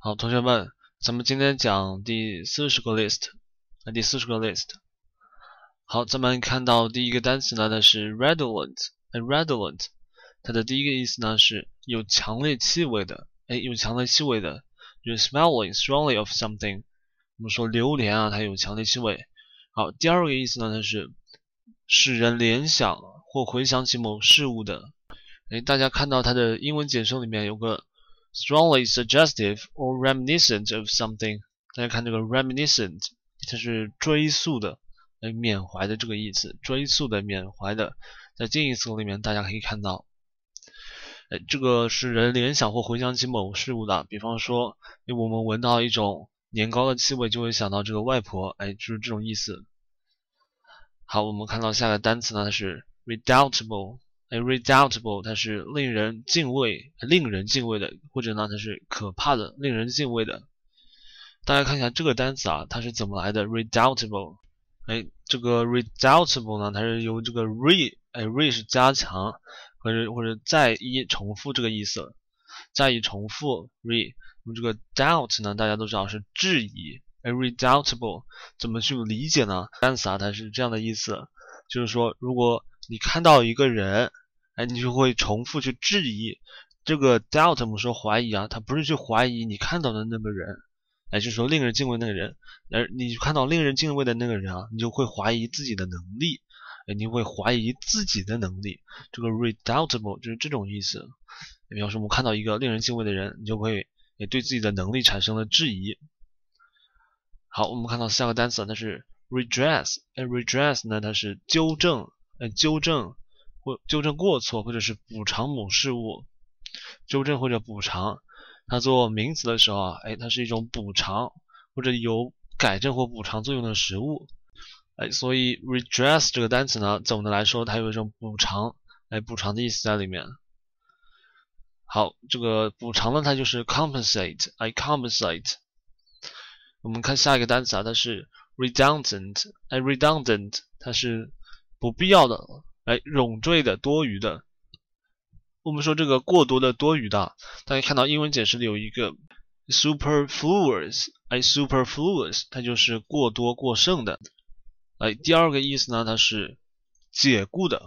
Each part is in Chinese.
好，同学们，咱们今天讲第四十个 list，啊，第四十个 list。好，咱们看到第一个单词呢，它是 redolent，redolent，它的第一个意思呢是有强烈气味的，哎，有强烈气味的，就是 smelling strongly of something。我们说榴莲啊，它有强烈气味。好，第二个意思呢，它是使人联想或回想起某事物的。哎，大家看到它的英文简称里面有个。Strongly suggestive or reminiscent of something。大家看这个 reminiscent，它是追溯的，哎，缅怀的这个意思，追溯的、缅怀的。在近义词里面，大家可以看到，哎，这个是人联想或回想起某事物的。比方说，我们闻到一种年糕的气味，就会想到这个外婆，哎，就是这种意思。好，我们看到下个单词呢，是 redoubtable。哎，redoubtable，它是令人敬畏、令人敬畏的，或者呢，它是可怕的、令人敬畏的。大家看一下这个单词啊，它是怎么来的？redoubtable，哎，这个 redoubtable 呢，它是由这个 re，哎，re 是加强或者或者再一重复这个意思，再一重复 re。那么这个 doubt 呢，大家都知道是质疑，哎，redoubtable 怎么去理解呢？单词啊，它是这样的意思，就是说如果你看到一个人，哎，你就会重复去质疑这个 doubt，我们说怀疑啊，他不是去怀疑你看到的那个人，哎，就是说令人敬畏那个人，而你看到令人敬畏的那个人啊，你就会怀疑自己的能力，哎，你会怀疑自己的能力，这个 redoubtable 就是这种意思。比方说，我们看到一个令人敬畏的人，你就会也对自己的能力产生了质疑。好，我们看到下个单词，它是 redress，哎，redress 呢，它是纠正。呃，纠正或纠正过错，或者是补偿某事物，纠正或者补偿，它做名词的时候啊，哎，它是一种补偿或者有改正或补偿作用的食物，哎，所以 redress 这个单词呢，总的来说它有一种补偿，哎，补偿的意思在里面。好，这个补偿呢，它就是 compensate，哎，compensate。我们看下一个单词啊，它是 redundant，哎，redundant，它是。不必要的，哎，冗赘的、多余的。我们说这个过多的、多余的，大家看到英文解释里有一个 superfluous，哎，superfluous，它就是过多、过剩的。哎，第二个意思呢，它是解雇的，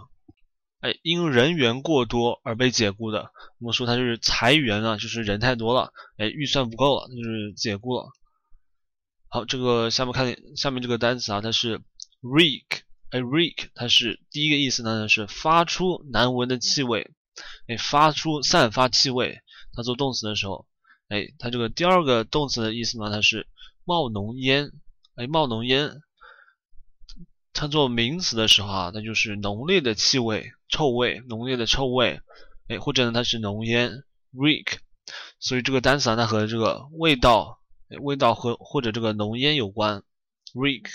哎，因人员过多而被解雇的。我们说它就是裁员啊，就是人太多了，哎，预算不够了，就是解雇了。好，这个下面看下面这个单词啊，它是 reek。哎，reek，它是第一个意思呢，是发出难闻的气味，哎，发出散发气味。它做动词的时候，哎，它这个第二个动词的意思呢，它是冒浓烟，哎，冒浓烟。它做名词的时候啊，它就是浓烈的气味、臭味，浓烈的臭味，哎，或者呢，它是浓烟，reek。所以这个单词啊，它和这个味道，味道和或者这个浓烟有关，reek。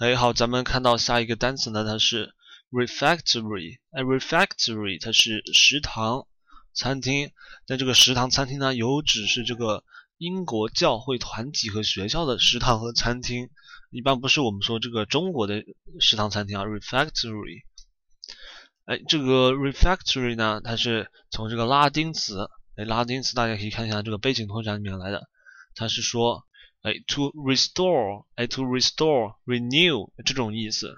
哎，好，咱们看到下一个单词呢，它是 refectory。哎，refectory 它是食堂、餐厅。但这个食堂、餐厅呢，有指是这个英国教会团体和学校的食堂和餐厅，一般不是我们说这个中国的食堂、餐厅啊。refectory。哎，这个 refectory 呢，它是从这个拉丁词，哎，拉丁词大家可以看一下这个背景拓展里面来的，它是说。哎，to restore，哎，to restore，renew 这种意思。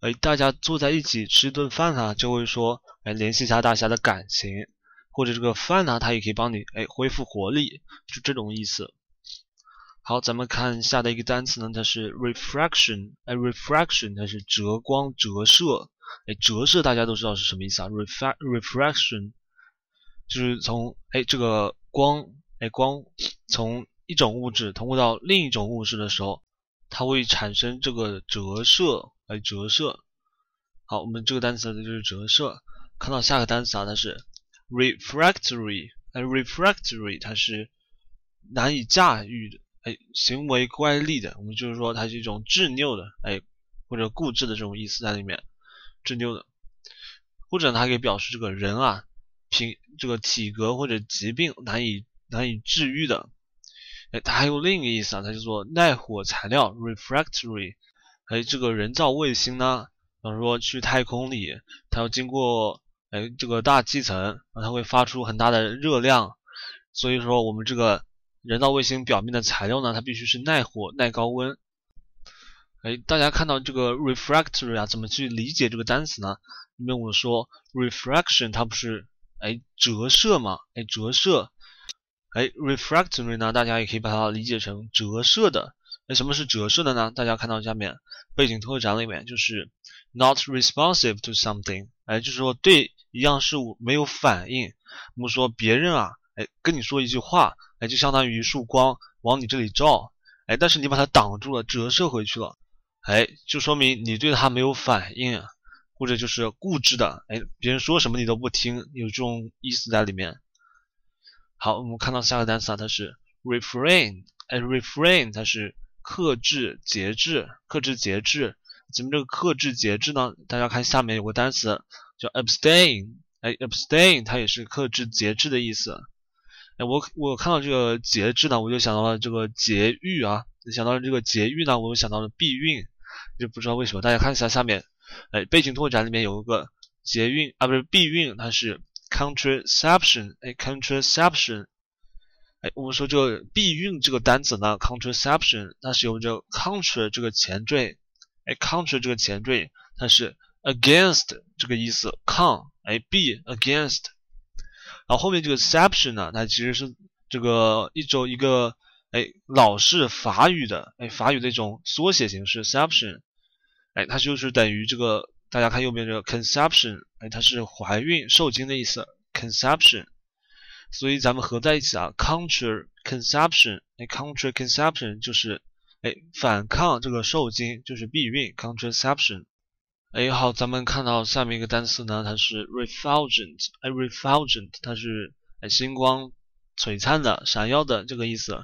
哎，大家坐在一起吃顿饭啊，就会说，哎，联系一下大家的感情，或者这个饭呢，它也可以帮你，哎，恢复活力，就这种意思。好，咱们看下的一个单词呢，它是 refraction，哎，refraction 它是折光、折射，哎，折射大家都知道是什么意思啊？refraction 就是从，哎，这个光，哎，光从。一种物质通过到另一种物质的时候，它会产生这个折射，来折射。好，我们这个单词呢就是折射。看到下个单词啊，它是 refractory，哎，refractory 它是难以驾驭的，哎，行为乖戾的。我们就是说它是一种执拗的，哎，或者固执的这种意思在里面，执拗的。或者它可以表示这个人啊，凭这个体格或者疾病难以难以治愈的。哎，它还有另一个意思啊，它叫做耐火材料 （refractory）。哎，这个人造卫星呢，比方说去太空里，它要经过哎这个大气层，它会发出很大的热量，所以说我们这个人造卫星表面的材料呢，它必须是耐火、耐高温。哎，大家看到这个 refractory 啊，怎么去理解这个单词呢？因为我说 refraction 它不是哎折射嘛，哎折射，哎 refractory 呢，大家也可以把它理解成折射的。那什么是折射的呢？大家看到下面背景拓展里面就是 not responsive to something，哎，就是说对一样事物没有反应。我们说别人啊，哎，跟你说一句话，哎，就相当于一束光往你这里照，哎，但是你把它挡住了，折射回去了，哎，就说明你对它没有反应，或者就是固执的，哎，别人说什么你都不听，有这种意思在里面。好，我们看到下个单词啊，它是 refrain，哎，refrain 它是。克制、节制、克制、节制，咱们这个克制、节制呢？大家看下面有个单词叫 abstain，哎，abstain 它也是克制、节制的意思。哎，我我看到这个节制呢，我就想到了这个节育啊，想到了这个节育呢，我又想到了避孕，就不知道为什么。大家看一下下面，哎，背景拓展里面有一个节孕啊，不是避孕，它是 contraception，哎，contraception。哎，我们说这个避孕这个单词呢，contraception，它是由这个 contra 这个前缀，哎，contra 这个前缀，它是 against 这个意思，con，哎，be against，然后后面这个 ception 呢，它其实是这个一种一个哎老式法语的哎法语的一种缩写形式，ception，哎，它就是等于这个大家看右边这个 conception，哎，它是怀孕受精的意思，conception。所以咱们合在一起啊，counter conception，哎，counter conception 就是哎反抗这个受精，就是避孕，contraception。哎，好，咱们看到下面一个单词呢，它是 refulgent，哎，refulgent 它是哎星光璀璨的、闪耀的这个意思。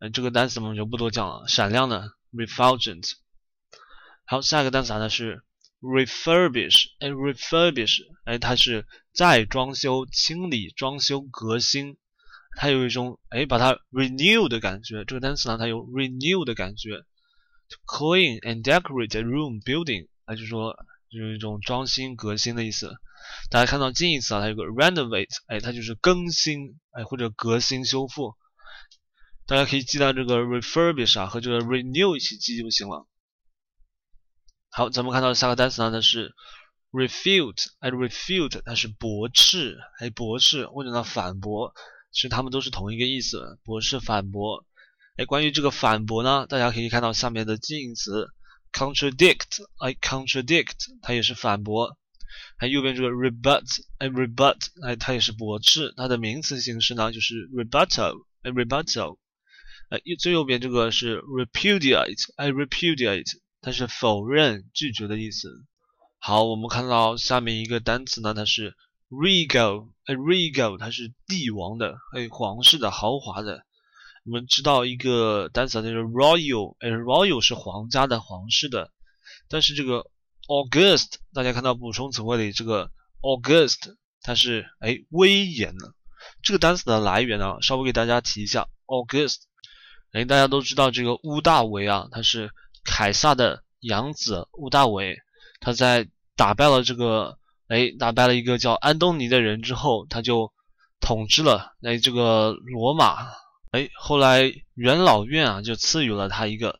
哎，这个单词我们就不多讲了，闪亮的 refulgent。好，下一个单词呢是。refurbish，哎，refurbish，哎，它是再装修、清理、装修、革新，它有一种哎，把它 renew 的感觉。这个单词呢，它有 renew 的感觉。clean and decorate a room building，哎，就是说就是一种装新、革新的意思。大家看到近义词啊，它有个 renovate，哎，它就是更新，哎，或者革新、修复。大家可以记到这个 refurbish 啊和这个 renew 一起记就行了。好，咱们看到下个单词呢，它是 refute，哎，refute 它是驳斥，哎，驳斥或者呢反驳，其实它们都是同一个意思，驳斥、反驳。哎，关于这个反驳呢，大家可以看到下面的近义词 contradict，哎，contradict 它也是反驳。还右边这个 rebut，哎，rebut，哎，它也是驳斥，它的名词形式呢就是 rebuttal，哎，rebuttal。哎，最右边这个是 repudiate，哎，repudiate。它是否认、拒绝的意思。好，我们看到下面一个单词呢，它是 regal，哎，regal，它是帝王的，哎，皇室的、豪华的。我们知道一个单词，就是 royal，哎，royal 是皇家的、皇室的。但是这个 August，大家看到补充词汇里这个 August，它是哎威严的。这个单词的来源呢，稍微给大家提一下 August，哎，大家都知道这个屋大维啊，它是。凯撒的养子屋大维，他在打败了这个哎，打败了一个叫安东尼的人之后，他就统治了哎这个罗马。哎，后来元老院啊就赐予了他一个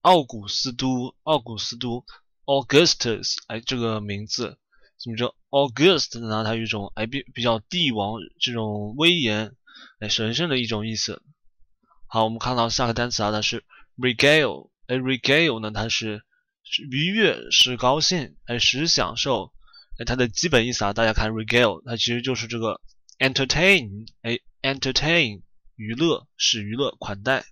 奥古斯都，奥古斯都 Augustus 哎这个名字。怎么着 August 呢？它有一种哎比比较帝王这种威严哎神圣的一种意思。好，我们看到下个单词啊，它是 regale。哎，regale 呢？它是愉悦，是高兴，哎，使享受。哎，它的基本意思啊，大家看 regale，它其实就是这个 entertain，哎，entertain，娱乐，使娱乐，款待。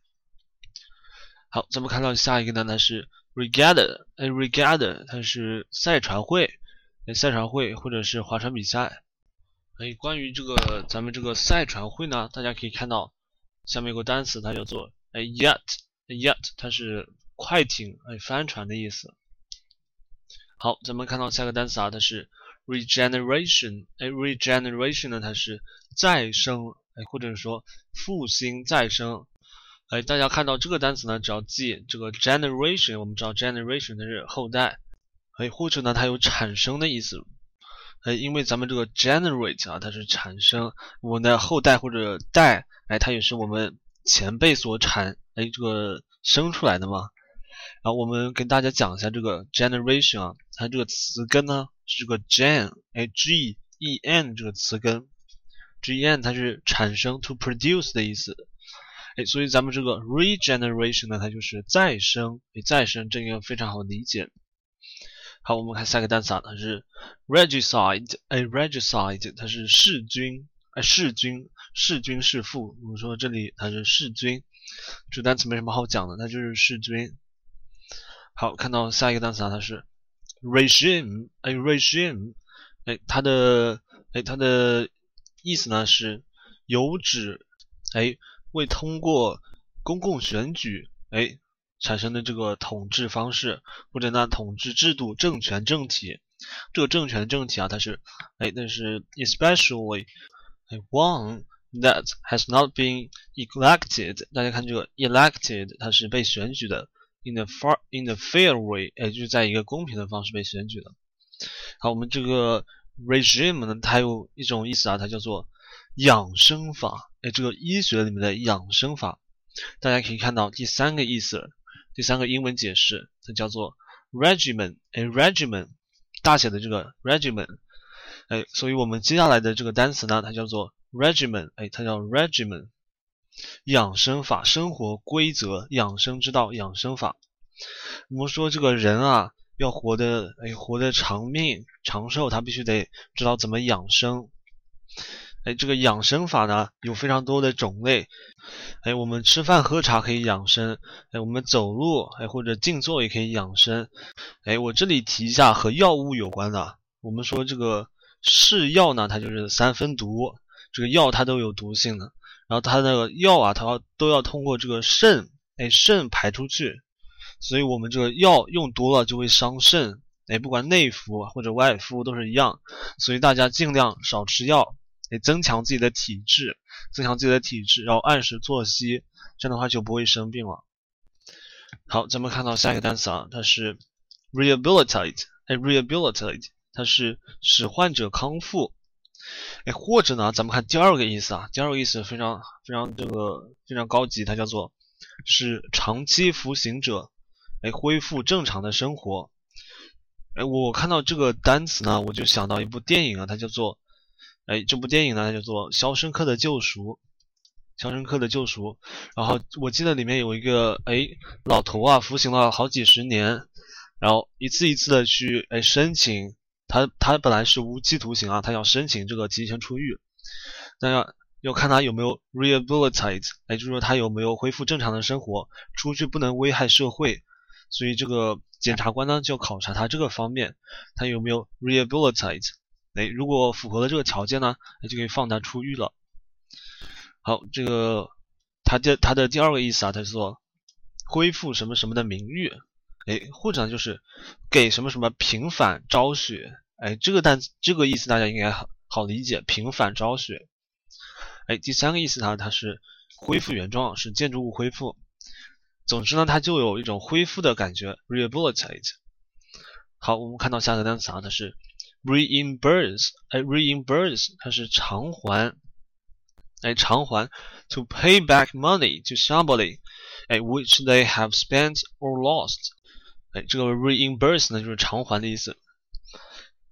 好，咱们看到下一个呢，它是 regatta，哎，regatta，它是赛船会，哎，赛船会或者是划船比赛。哎，关于这个咱们这个赛船会呢，大家可以看到下面有个单词，它叫做哎 yacht，yacht，它是。快艇，哎，帆船的意思。好，咱们看到下个单词啊，它是 regeneration，哎，regeneration 呢，它是再生，哎，或者说复兴、再生。哎，大家看到这个单词呢，只要记这个 generation，我们知道 generation 它是后代，哎，或者呢，它有产生的意思。哎，因为咱们这个 generate 啊，它是产生，我的后代或者代，哎，它也是我们前辈所产哎这个生出来的嘛。然后我们跟大家讲一下这个 generation 啊，它这个词根呢是这个 gen 哎 g e n 这个词根，g e n 它是产生 to produce 的意思。哎，所以咱们这个 regeneration 呢，它就是再生，哎，再生这个非常好理解。好，我们看下一个单词啊，它是 regicide，哎，regicide 它是弑君，哎，弑君，弑君弑父。我们说这里它是弑君，这个单词没什么好讲的，它就是弑君。好，看到下一个单词啊，它是 regime，哎，regime，哎，它的，哎，它的意思呢是有指，哎。未通过公共选举，哎，产生的这个统治方式，或者呢统治制度、政权政体，这个政权政体啊，它是，哎，那是 especially one that has not been elected。大家看这个 elected，它是被选举的，in the far in the fair way，哎，就是在一个公平的方式被选举的。好，我们这个 regime 呢，它有一种意思啊，它叫做养生法。哎，这个医学里面的养生法，大家可以看到第三个意思，第三个英文解释，它叫做 regimen，哎，regimen，大写的这个 regimen，哎，所以我们接下来的这个单词呢，它叫做 regimen，哎，它叫 regimen，养生法，生活规则，养生之道，养生法。我们说这个人啊，要活得哎，活得长命长寿，他必须得知道怎么养生。哎，这个养生法呢有非常多的种类。哎，我们吃饭喝茶可以养生。哎，我们走路哎或者静坐也可以养生。哎，我这里提一下和药物有关的。我们说这个是药呢，它就是三分毒。这个药它都有毒性的。然后它那个药啊，它要都要通过这个肾哎肾排出去。所以我们这个药用多了就会伤肾。哎，不管内服或者外敷都是一样。所以大家尽量少吃药。哎增强自己的体质，增强自己的体质，然后按时作息，这样的话就不会生病了。好，咱们看到下一个单词啊，它是 rehabilitate，哎，rehabilitate，它是使患者康复。哎，或者呢，咱们看第二个意思啊，第二个意思非常非常这个非常高级，它叫做是长期服刑者，哎，恢复正常的生活。哎，我看到这个单词呢，我就想到一部电影啊，它叫做。哎，这部电影呢叫做《肖申克的救赎》，《肖申克的救赎》。然后我记得里面有一个哎老头啊，服刑了好几十年，然后一次一次的去哎申请，他他本来是无期徒刑啊，他要申请这个提前出狱，那要要看他有没有 rehabilitate，哎，就是说他有没有恢复正常的生活，出去不能危害社会，所以这个检察官呢就考察他这个方面，他有没有 rehabilitate。哎，如果符合了这个条件呢，那就可以放他出狱了。好，这个他的他的第二个意思啊，他说恢复什么什么的名誉，哎，或者呢就是给什么什么平反昭雪，哎，这个单词这个意思大家应该好好理解，平反昭雪。哎，第三个意思呢，它是恢复原状，是建筑物恢复。总之呢，它就有一种恢复的感觉，rehabilitate。好，我们看到下个单词啊，它是。reimburse，哎，reimburse 它是偿还，哎，偿还，to pay back money to somebody，哎，which they have spent or lost，哎，这个 reimburse 呢就是偿还的意思。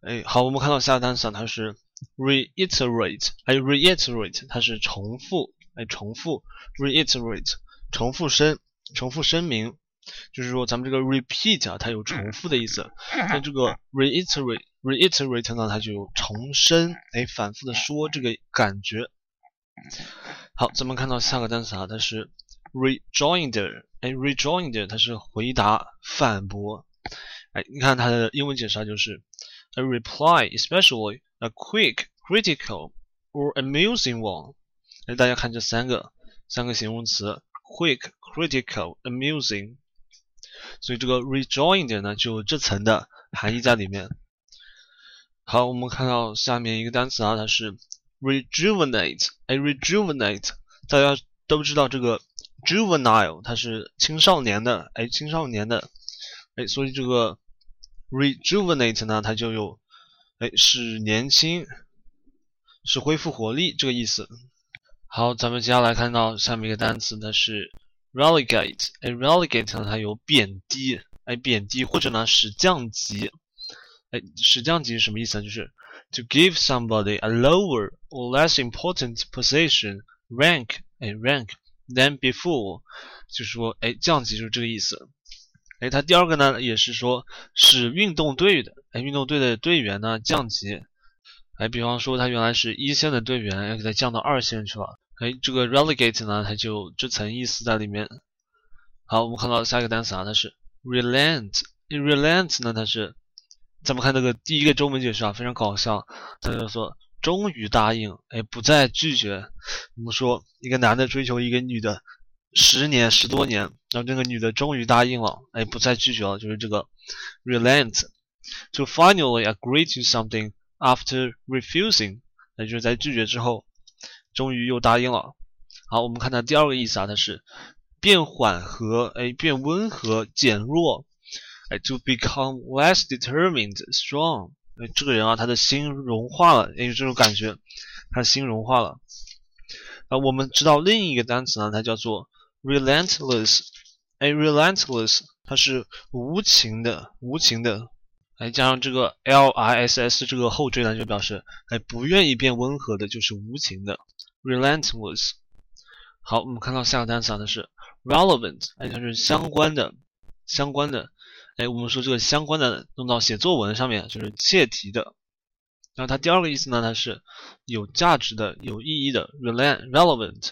哎，好，我们看到下个单词啊它是 reiterate，哎，reiterate 它是重复，哎，重复，reiterate 重复声，重复声明，就是说咱们这个 repeat 啊，它有重复的意思，那这个 reiterate。reiterate 呢，它就有重申，哎，反复的说这个感觉。好，咱们看到下个单词啊，它是 rejoinder，哎，rejoinder 它是回答、反驳。哎，你看它的英文解释啊，就是 a reply，especially a quick, critical or amusing one。哎，大家看这三个三个形容词，quick, critical, amusing。所以这个 rejoinder 呢，就这层的含义在里面。好，我们看到下面一个单词啊，它是 rejuvenate。哎，rejuvenate，大家都知道这个 juvenile 它是青少年的，哎，青少年的，哎，所以这个 rejuvenate 呢，它就有哎使年轻，使恢复活力这个意思。好，咱们接下来看到下面一个单词，它是 relegate。哎，relegate 呢，它有贬低，哎，贬低或者呢使降级。哎，使降级是什么意思呢？就是 to give somebody a lower or less important position, rank, 哎，rank than before，就是说，哎，降级就是这个意思。哎，它第二个呢，也是说使运动队的，哎，运动队的队员呢降级。哎，比方说他原来是一线的队员，要给他降到二线去了。哎，这个 relegate 呢，它就这层意思在里面。好，我们看到下一个单词啊，它是 relent。relent 呢，它是咱们看这个第一个中文解释啊，非常搞笑。它就说终于答应，哎，不再拒绝。我们说一个男的追求一个女的十年十多年，然后这个女的终于答应了，哎，不再拒绝了，就是这个 relent。To finally agree to something after refusing，那就是在拒绝之后。终于又答应了。好，我们看它第二个意思啊，它是变缓和，哎，变温和、减弱，哎，to become less determined, strong。哎，这个人啊，他的心融化了，哎，这种感觉，他的心融化了。啊，我们知道另一个单词呢，它叫做 relentless。哎，relentless，它是无情的，无情的。哎，加上这个 l i s s 这个后缀呢，就表示哎，不愿意变温和的，就是无情的。relentless。好，我们看到下个单词啊，它是 relevant，哎，它是相关的，相关的。哎，我们说这个相关的用到写作文上面就是切题的。然后它第二个意思呢，它是有价值的、有意义的，relent relevant。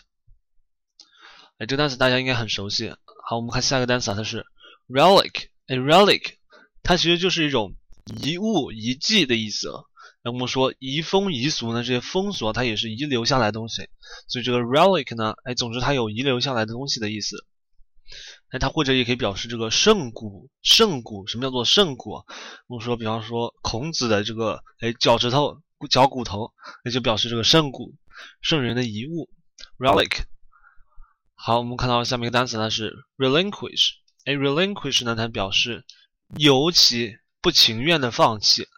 哎，这个单词大家应该很熟悉。好，我们看下一个单词啊，它是 relic，哎，relic，它其实就是一种遗物、遗迹的意思。那我们说遗风遗俗呢？这些风俗它也是遗留下来的东西，所以这个 relic 呢，哎，总之它有遗留下来的东西的意思。哎，它或者也可以表示这个圣骨，圣骨什么叫做圣骨？我们说，比方说孔子的这个哎脚趾头、脚骨头，那就表示这个圣骨，圣人的遗物 relic。好，我们看到下面一个单词呢是 relinquish。哎，relinquish 呢，它表示尤其不情愿的放弃。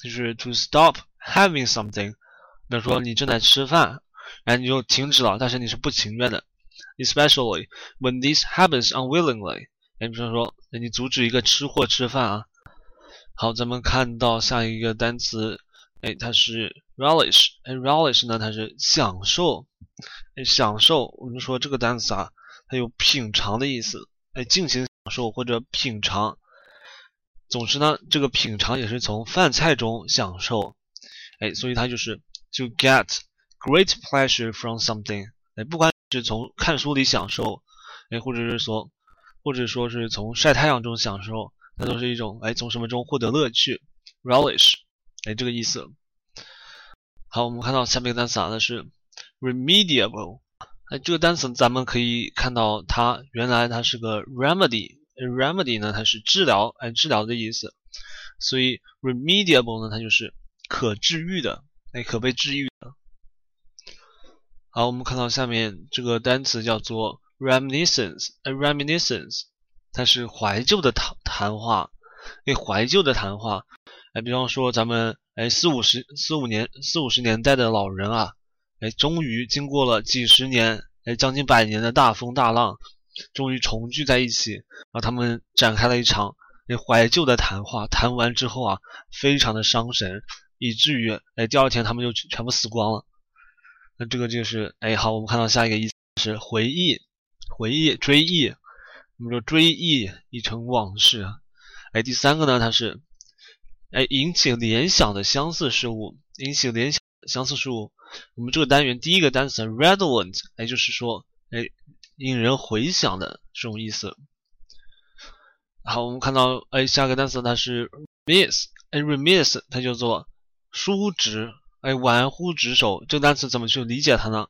就是 to stop having something，比如说你正在吃饭，然后你就停止了，但是你是不情愿的，especially when this happens unwillingly。哎，比如说你阻止一个吃货吃饭啊。好，咱们看到下一个单词，哎，它是 relish。哎，relish 呢，它是享受，哎，享受。我们说这个单词啊，它有品尝的意思，哎，尽情享受或者品尝。总之呢，这个品尝也是从饭菜中享受，哎，所以它就是 to get great pleasure from something，哎，不管是从看书里享受，哎，或者是说，或者说是从晒太阳中享受，那都是一种哎从什么中获得乐趣，relish，哎，这个意思。好，我们看到下面一个单词啊，那是 remediable，哎，这个单词咱们可以看到它原来它是个 remedy。remedy 呢，它是治疗，哎，治疗的意思，所以 remediable 呢，它就是可治愈的，哎，可被治愈的。好，我们看到下面这个单词叫做 reminiscence，哎，reminiscence，它是怀旧的谈谈话，哎，怀旧的谈话，哎，比方说咱们，哎，四五十四五年四五十年代的老人啊，哎，终于经过了几十年，哎，将近百年的大风大浪。终于重聚在一起，然后他们展开了一场那怀旧的谈话。谈完之后啊，非常的伤神，以至于哎，第二天他们就全部死光了。那这个就是哎，好，我们看到下一个意思是回忆，回忆，追忆。我们说追忆已成往事。哎，第三个呢，它是哎引起联想的相似事物，引起联想相似事物。我们这个单元第一个单词 relevant，哎，就是说哎。引人回想的这种意思。好，我们看到，哎，下个单词它是 miss，哎，remiss，它叫做疏直，哎，玩忽职守。这个单词怎么去理解它呢？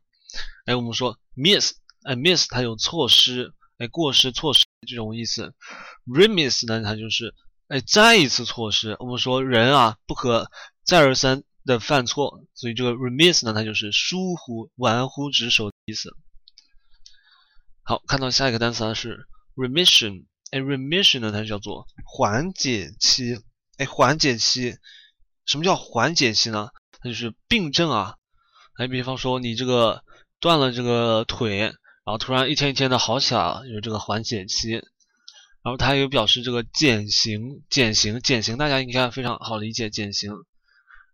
哎，我们说 miss，哎，miss 它有错失，哎，过失、错失这种意思。remiss 呢，它就是哎，再一次错失。我们说人啊，不可再而三的犯错，所以这个 remiss 呢，它就是疏忽、玩忽职守的意思。好，看到下一个单词呢是 remission，哎，remission 呢它叫做缓解期，哎，缓解期，什么叫缓解期呢？它就是病症啊，哎，比方说你这个断了这个腿，然后突然一天一天的好起来了，有这个缓解期。然后它有表示这个减刑，减刑，减刑，大家应该非常好理解，减刑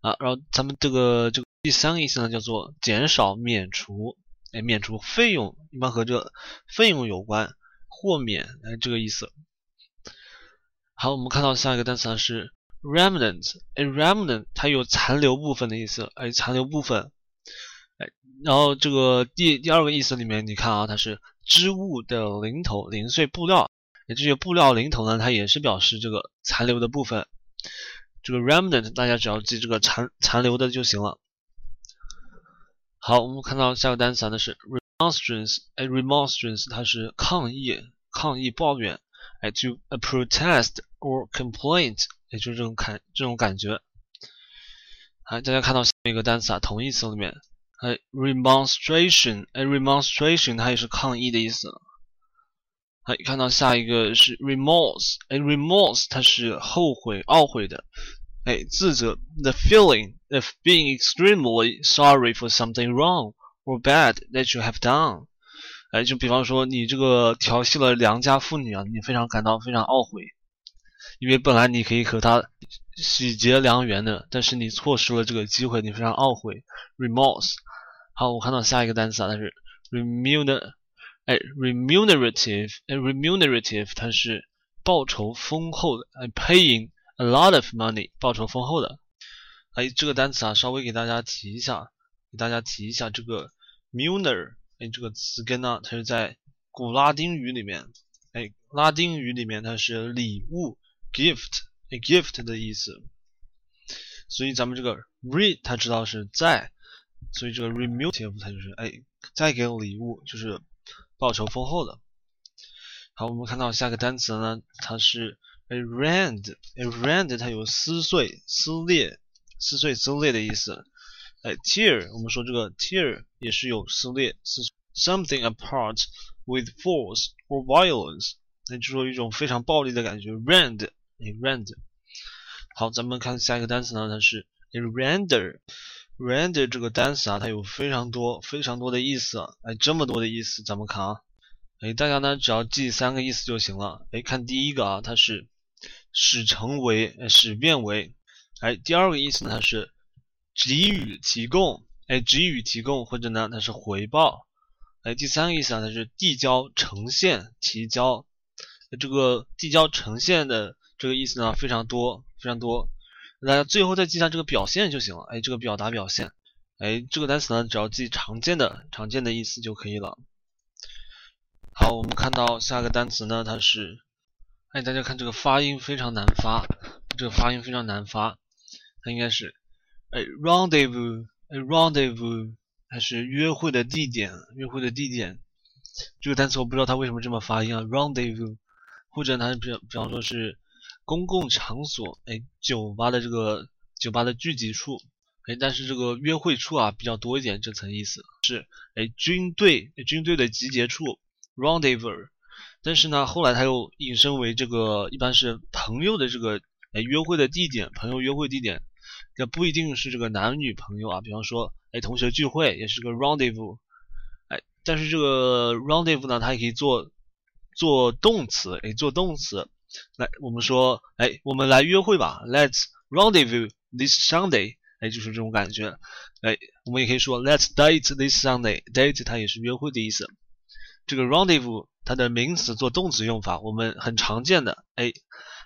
啊。然后咱们这个这个第三个意思呢，叫做减少、免除，哎，免除费用，一般和这费用有关，豁免，哎，这个意思。好，我们看到下一个单词呢是 remnant，哎，remnant 它有残留部分的意思，哎，残留部分，哎，然后这个第第二个意思里面，你看啊，它是织物的零头，零碎布料。那这些布料零头呢，它也是表示这个残留的部分。这个 remnant 大家只要记这个残残留的就行了。好，我们看到下个单词呢是 remonstrance，哎，remonstrance 它是抗议、抗议、抱怨，哎，to a protest or complaint，也就是这种感这种感觉。好，大家看到下一个单词啊，同义词里面，哎，remonstration，哎，remonstration 它也是抗议的意思。好，看到下一个是 remorse，哎，remorse 它是后悔、懊悔的，哎，自责，the feeling of being extremely sorry for something wrong or bad that you have done，哎，就比方说你这个调戏了良家妇女啊，你非常感到非常懊悔，因为本来你可以和他喜结良缘的，但是你错失了这个机会，你非常懊悔，remorse。好，我看到下一个单词啊，它是 remuner。哎，remunerative，哎，remunerative，它是报酬丰厚的，哎，paying a lot of money，报酬丰厚的。哎，这个单词啊，稍微给大家提一下，给大家提一下这个 muner，哎，这个词根呢，它是在古拉丁语里面，哎，拉丁语里面它是礼物，gift，哎，gift 的意思。所以咱们这个 re，它知道是在，所以这个 remunitive 它就是哎，再给礼物，就是。报酬丰厚的。好，我们看到下个单词呢，它是 a rend，a rend 它有撕碎、撕裂、撕碎、撕裂的意思。哎，tear，我们说这个 tear 也是有撕裂、撕 something apart with force or violence，那就说一种非常暴力的感觉。rend，，rend。好，咱们看下一个单词呢，它是 a render。render 这个单词啊，它有非常多、非常多的意思。哎，这么多的意思，咱们看啊。哎，大家呢只要记三个意思就行了。哎，看第一个啊，它是使成为、使变为。哎，第二个意思呢，它是给予、提供。哎，给予、提供，或者呢，它是回报。哎，第三个意思啊，它是递交、呈现、提交。这个递交、呈现的这个意思呢，非常多，非常多。大家最后再记下这个表现就行了。哎，这个表达表现，哎，这个单词呢，只要记常见的、常见的意思就可以了。好，我们看到下个单词呢，它是，哎，大家看这个发音非常难发，这个发音非常难发，它应该是，哎，rendezvous，哎，rendezvous，它是约会的地点，约会的地点。这个单词我不知道它为什么这么发音啊，rendezvous，或者它比比方说是。公共场所，哎，酒吧的这个酒吧的聚集处，哎，但是这个约会处啊比较多一点，这层意思。是，哎，军队军队的集结处，rendezvous，但是呢，后来它又引申为这个一般是朋友的这个哎约会的地点，朋友约会地点，那不一定是这个男女朋友啊，比方说哎同学聚会也是个 rendezvous，哎，但是这个 rendezvous 呢，它也可以做做动词，哎，做动词。来，我们说，哎，我们来约会吧，Let's rendezvous this Sunday，哎，就是这种感觉，哎，我们也可以说 Let's date this Sunday，date 它也是约会的意思。这个 rendezvous 它的名词做动词用法，我们很常见的，哎，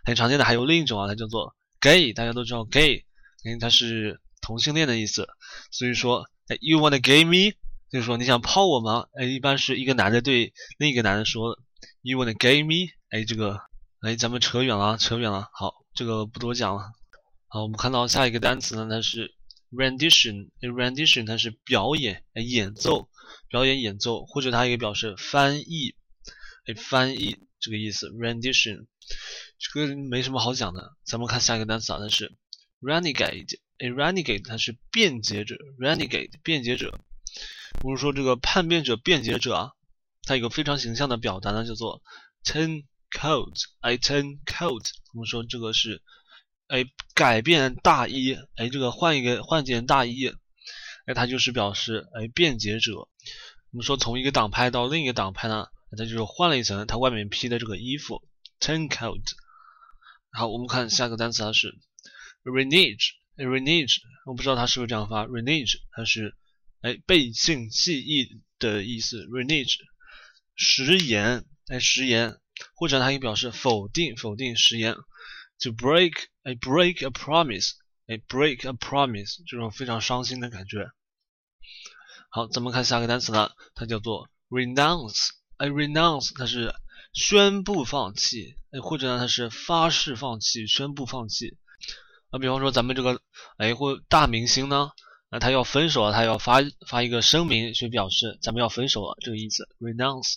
很常见的还有另一种啊，它叫做 gay，大家都知道 gay，因为它是同性恋的意思，所以说，哎，You wanna gay me？就是说你想泡我吗？哎，一般是一个男的对另一个男的说，You wanna gay me？哎，这个。哎，咱们扯远了，扯远了。好，这个不多讲了。好，我们看到下一个单词呢，它是 rendition。rendition 它是表演、演奏、表演、演奏，或者它也表示翻译。哎，翻译这个意思。rendition 这个没什么好讲的。咱们看下一个单词啊，它是 renegade。哎，renegade 它是辩解者。renegade 辩解者。我们说这个叛变者、辩解者啊，它有个非常形象的表达呢，叫做 turn。Coat，I turn coat。我们说这个是，哎，改变大衣，哎，这个换一个换件大衣，哎，它就是表示哎，便捷者。我们说从一个党派到另一个党派呢，它就是换了一层它外面披的这个衣服，turncoat。好，我们看下个单词，它是 renege，renege，我不知道它是不是这样发，renege，它是哎背信弃义的意思，renege，食言，哎食言，或者它可以表示否定，否定食言，to break，哎 break a promise，哎 break a promise，这种非常伤心的感觉。好，咱们看下个单词呢，它叫做 renounce，哎，renounce 它是宣布放弃，哎，或者呢它是发誓放弃，宣布放弃。啊，比方说咱们这个，哎，或大明星呢，那他要分手了，他要发发一个声明去表示咱们要分手了，这个意思，renounce。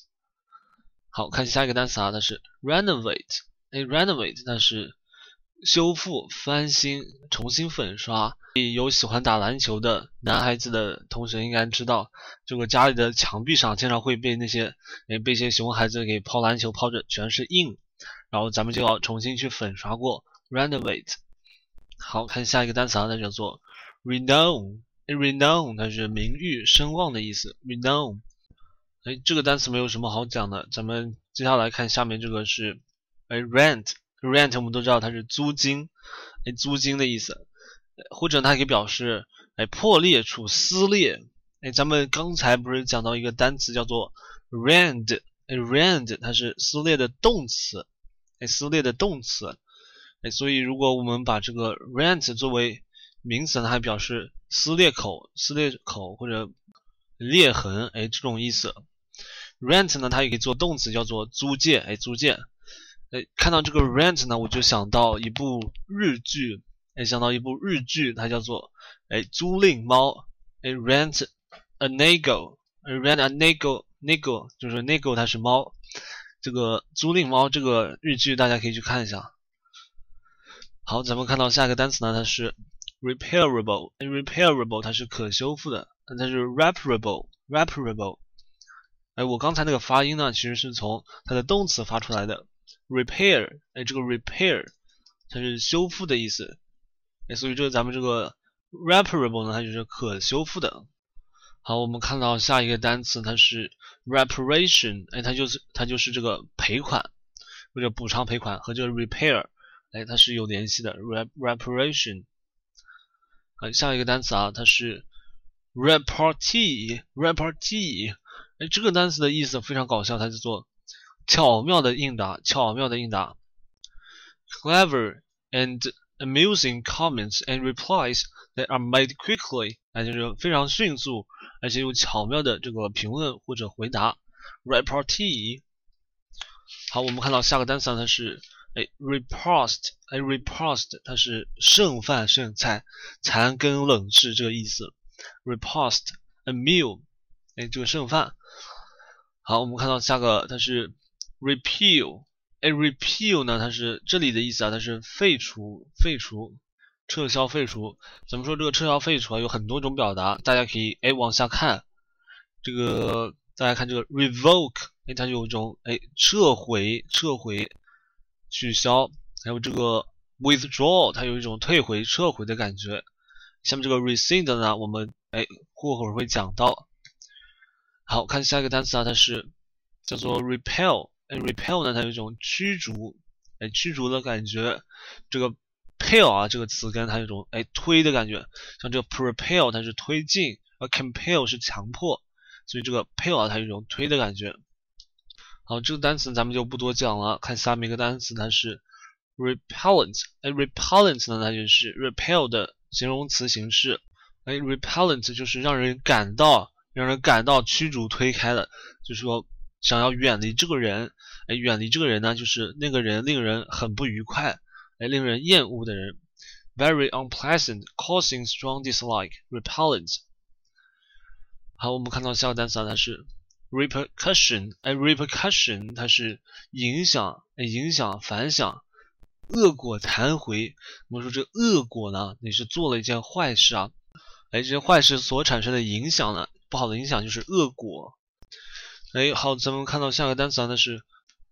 好看下一个单词啊，它是 renovate，哎，renovate 它是。修复、翻新、重新粉刷。有喜欢打篮球的男孩子的同学应该知道，这个家里的墙壁上经常会被那些诶被一些熊孩子给抛篮球抛着全是印，然后咱们就要重新去粉刷过，renovate。好看下一个单词啊，它叫做 renown。renown 它是名誉、声望的意思。renown。哎，这个单词没有什么好讲的，咱们接下来看下面这个是哎 rent。rent 我们都知道它是租金，哎，租金的意思，或者它可以表示哎破裂处撕裂，哎，咱们刚才不是讲到一个单词叫做 rend，哎，rend 它是撕裂的动词，哎，撕裂的动词，哎，所以如果我们把这个 rent 作为名词，它还表示撕裂口、撕裂口或者裂痕，哎，这种意思。Rent 呢，它也可以做动词，叫做租借，哎，租借。哎，看到这个 rent 呢，我就想到一部日剧，哎，想到一部日剧，它叫做哎租赁猫，哎 rent a nego，rent a nego，nego 就是 nego 它是猫，这个租赁猫这个日剧大家可以去看一下。好，咱们看到下一个单词呢，它是 repairable，repairable 它是可修复的，它是 repairable，reparable。哎，我刚才那个发音呢，其实是从它的动词发出来的。repair，哎，这个 repair 它是修复的意思，哎，所以这个咱们这个 reparable 呢，它就是可修复的。好，我们看到下一个单词，它是 reparation，哎，它就是它就是这个赔款或者补偿赔款，和这个 repair，哎，它是有联系的。reparation，好，下一个单词啊，它是 repartee，repartee，哎，这个单词的意思非常搞笑，它叫做巧妙的应答，巧妙的应答。Clever and amusing comments and replies that are made quickly，那就是非常迅速而且又巧妙的这个评论或者回答。Repartee。好，我们看到下个单词它是哎 repast，哎 repast，它是剩饭剩菜、残羹冷炙这个意思。Repast，a meal，哎这个剩饭。好，我们看到下个它是。repeal，哎，repeal 呢？它是这里的意思啊，它是废除、废除、撤销、废除。怎么说这个撤销、废除啊？有很多种表达，大家可以哎往下看。这个大家看这个 revoke，哎，它有一种哎撤回、撤回、取消。还有这个 withdraw，它有一种退回、撤回的感觉。下面这个 rescind 呢，我们哎过会儿会讲到。好看下一个单词啊，它是叫做 repel。哎，repel 呢，它有一种驱逐，哎，驱逐的感觉。这个 pel 啊，这个词根它有一种哎推的感觉，像这个 propel 它是推进，而 compel 是强迫，所以这个 pel 啊，它有一种推的感觉。好，这个单词咱们就不多讲了，看下面一个单词，它是 repellent。哎，repellent 呢，它就是 repel 的形容词形式。哎，repellent 就是让人感到，让人感到驱逐推开的，就是说。想要远离这个人，哎，远离这个人呢，就是那个人令人很不愉快，哎，令人厌恶的人，very unpleasant, causing strong dislike, repellent。好，我们看到下个单词啊，它是 repercussion，哎，repercussion 它是影响，哎，影响、反响，恶果弹回。我们说这恶果呢，你是做了一件坏事啊，哎，这些坏事所产生的影响呢，不好的影响就是恶果。哎，好，咱们看到下个单词啊，那是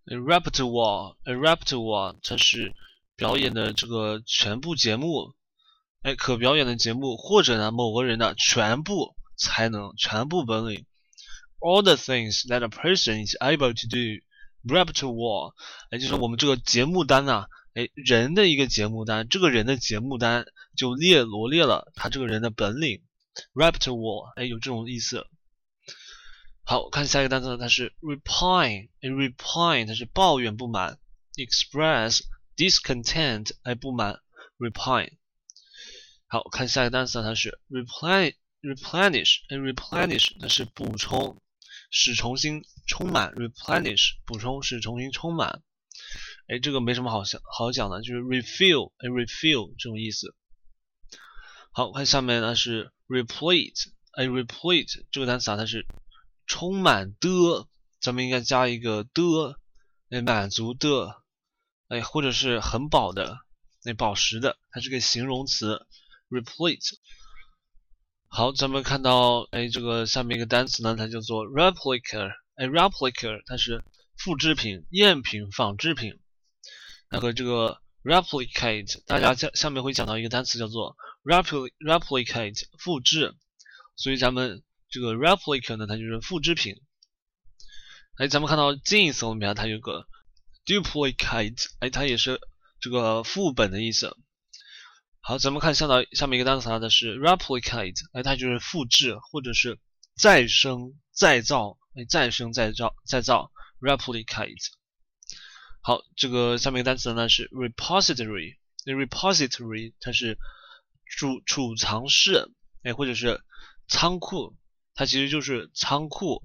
repertoire，repertoire，它是表演的这个全部节目，哎，可表演的节目，或者呢某个人的全部才能、全部本领 all the things that a person is able to do repertoire，哎，就是我们这个节目单呐、哎，人的一个节目单，这个人的节目单就列罗列了他这个人的本领，repertoire，哎，有这种意思。好，看下一个单词，它是 repine，哎，repine 它是抱怨不满，express discontent，哎，不满，repine。好看下一个单词，它是 replenish，replenish，哎，replenish 它是补充，使重新充满，replenish 补充使重新充满。哎，这个没什么好想好讲的，就是 refill，哎，refill 这种意思。好看下面呢是 replete，哎，replete 这个单词啊，它是充满的，咱们应该加一个的，哎，满足的，哎，或者是很饱的，那饱食的，它是个形容词，replete。好，咱们看到，哎，这个下面一个单词呢，它叫做 replica，哎，replica 它是复制品、赝品、仿制品。那和这个 replicate，大家下下面会讲到一个单词叫做 replicate，复制。所以咱们这个 replica 呢，它就是复制品。哎，咱们看到近义词里面它有个 duplicate，哎，它也是这个副本的意思。好，咱们看下到下面一个单词它的是 replicate，哎，它就是复制或者是再生、再造，哎，再生、再造、再造 replicate。好，这个下面一个单词呢是 repository，那 repository 它是储储藏室，哎，或者是仓库，它其实就是仓库，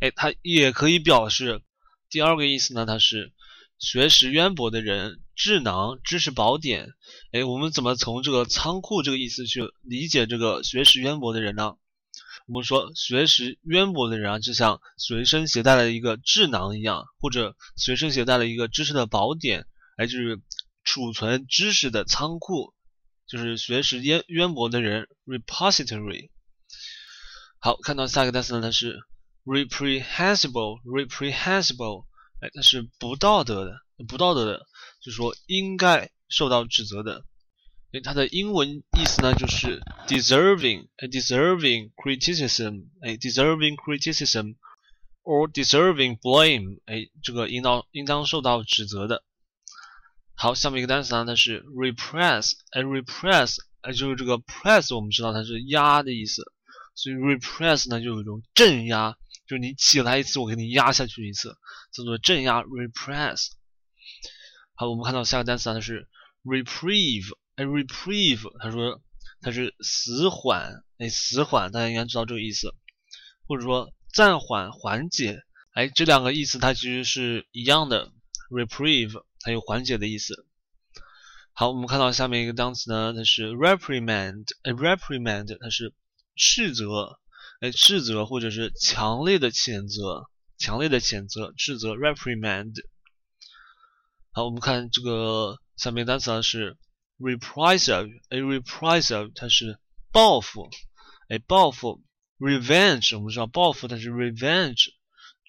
哎，它也可以表示第二个意思呢，它是学识渊博的人，智囊、知识宝典，哎，我们怎么从这个仓库这个意思去理解这个学识渊博的人呢？我们说学识渊博的人啊，就像随身携带了一个智囊一样，或者随身携带了一个知识的宝典，哎，就是储存知识的仓库，就是学识渊渊博的人，repository。好，看到下一个单词呢，它是 reprehensible，reprehensible，哎，它是不道德的，不道德的，就是说应该受到指责的。它的英文意思呢，就是 deserving，哎，deserving criticism，哎，deserving criticism，or deserving blame，哎，这个应当应当受到指责的。好，下面一个单词呢，它是 repress，哎，repress，哎，就是这个 press，我们知道它是压的意思，所以 repress 呢就有一种镇压，就是你起来一次，我给你压下去一次，叫做镇压 repress。好，我们看到下个单词呢，它是 reprieve。哎，reprieve，他说它是死缓，哎，死缓，大家应该知道这个意思，或者说暂缓、缓解，哎，这两个意思它其实是一样的，reprieve 它有缓解的意思。好，我们看到下面一个单词呢，它是 reprimand，哎，reprimand 它是斥责，哎，斥责或者是强烈的谴责，强烈的谴责，斥责 reprimand。好，我们看这个下面单词呢是。reprisal，哎，reprisal 它是报复，哎，报复，revenge 我们知道报复它是 revenge，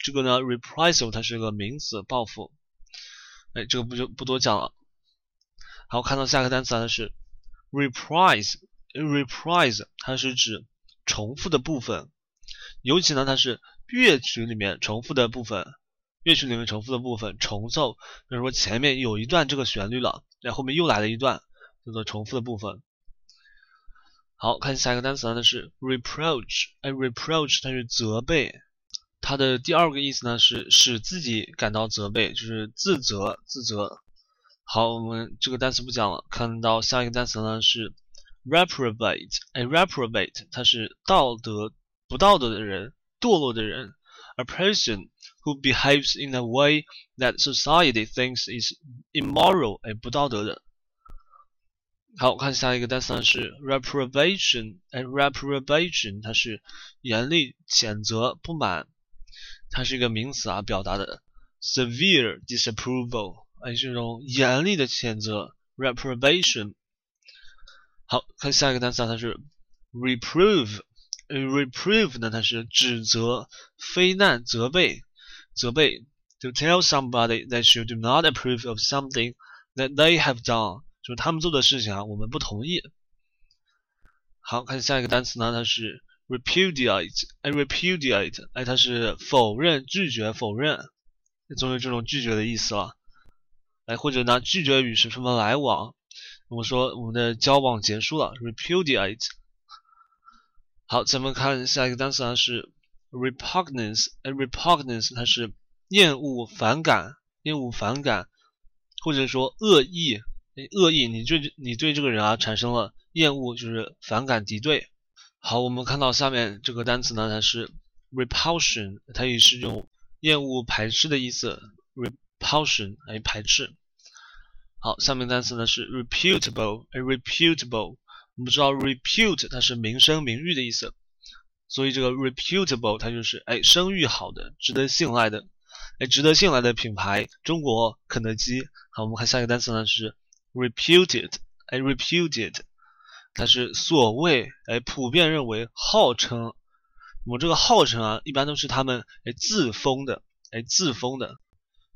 这个呢 reprisal 它是个名词，报复，哎，这个不就不多讲了。好，看到下个单词啊它是 reprise，reprise 它是指重复的部分，尤其呢它是乐曲里面重复的部分，乐曲里面重复的部分重奏，比如说前面有一段这个旋律了，然后面又来了一段。叫做重复的部分。好看下一个单词呢，是 reproach。哎，reproach 它是责备，它的第二个意思呢是使自己感到责备，就是自责、自责。好，我们这个单词不讲了。看到下一个单词呢是 reprobate。哎，reprobate 它是道德不道德的人，堕落的人。A person who behaves in a way that society thinks is immoral。哎，不道德的。好，看下一个单词是 reprobation，哎，reprobation 它是严厉谴责、不满，它是一个名词啊，表达的 severe disapproval，哎，这种严厉的谴责 reprobation。好看下一个单词，它是 reprove，reprove 呢，它是指责、非难、责备、责备，to tell somebody that you do not approve of something that they have done。 就是他们做的事情啊，我们不同意。好看下一个单词呢，它是 repudiate，哎，repudiate，哎，它是否认、拒绝、否认，总有这种拒绝的意思了。哎，或者呢，拒绝与什么来往？我们说我们的交往结束了，repudiate。好，咱们看下一个单词呢是 repugnance，哎，repugnance 它是厌恶、反感、厌恶、反感，或者说恶意，恶意，你对你对这个人啊产生了厌恶，就是反感、敌对。好，我们看到下面这个单词呢，它是 repulsion，它也是用厌恶、排斥的意思，repulsion 哎，排斥。好，下面单词呢是 reputable，哎，reputable，我们知道 repute 它是名声、名誉的意思，所以这个 reputable 它就是哎，声誉好的、值得信赖的，哎，值得信赖的品牌，中国肯德基。好，我们看下一个单词呢是 reputed，哎，reputed。它是所谓哎，普遍认为、号称，我这个号称啊，一般都是他们哎自封的，哎自封的。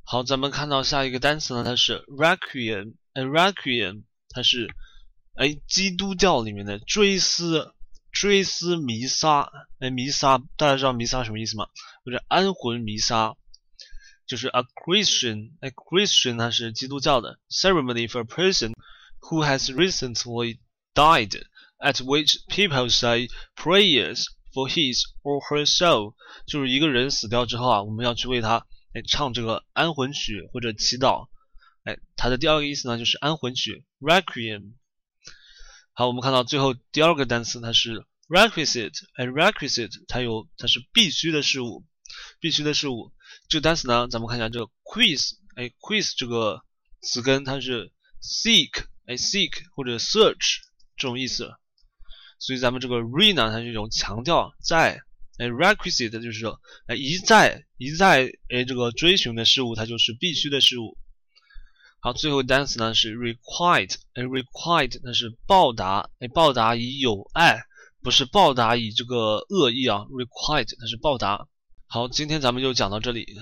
好，咱们看到下一个单词呢，它是 requiem，哎 requiem，它是哎基督教里面的追思、追思弥撒，哎弥撒，大家知道弥撒什么意思吗？或者安魂弥撒，就是 a Christian，哎 Christian 它是基督教的 ceremony for a person who has recently died, at which people say prayers for his or her soul，就是一个人死掉之后啊，我们要去为他哎唱这个安魂曲或者祈祷。哎，它的第二个意思呢就是安魂曲 requiem。好，我们看到最后第二个单词它是 requisite，哎 requisite 它有它是必须的事物，必须的事物。 这个单词呢，咱们看一下这个 quiz，哎 quiz 这个词根它是 seek，哎 seek 或者 search。这种意思，所以咱们这个 re 呢，它是一种强调在，哎，requisite 就是说，哎，一再一再哎这个追寻的事物，它就是必须的事物。好，最后单词呢是 requite，哎，requite 那是报答，哎，报答以友爱，不是报答以这个恶意啊，requite 它是报答。好，今天咱们就讲到这里。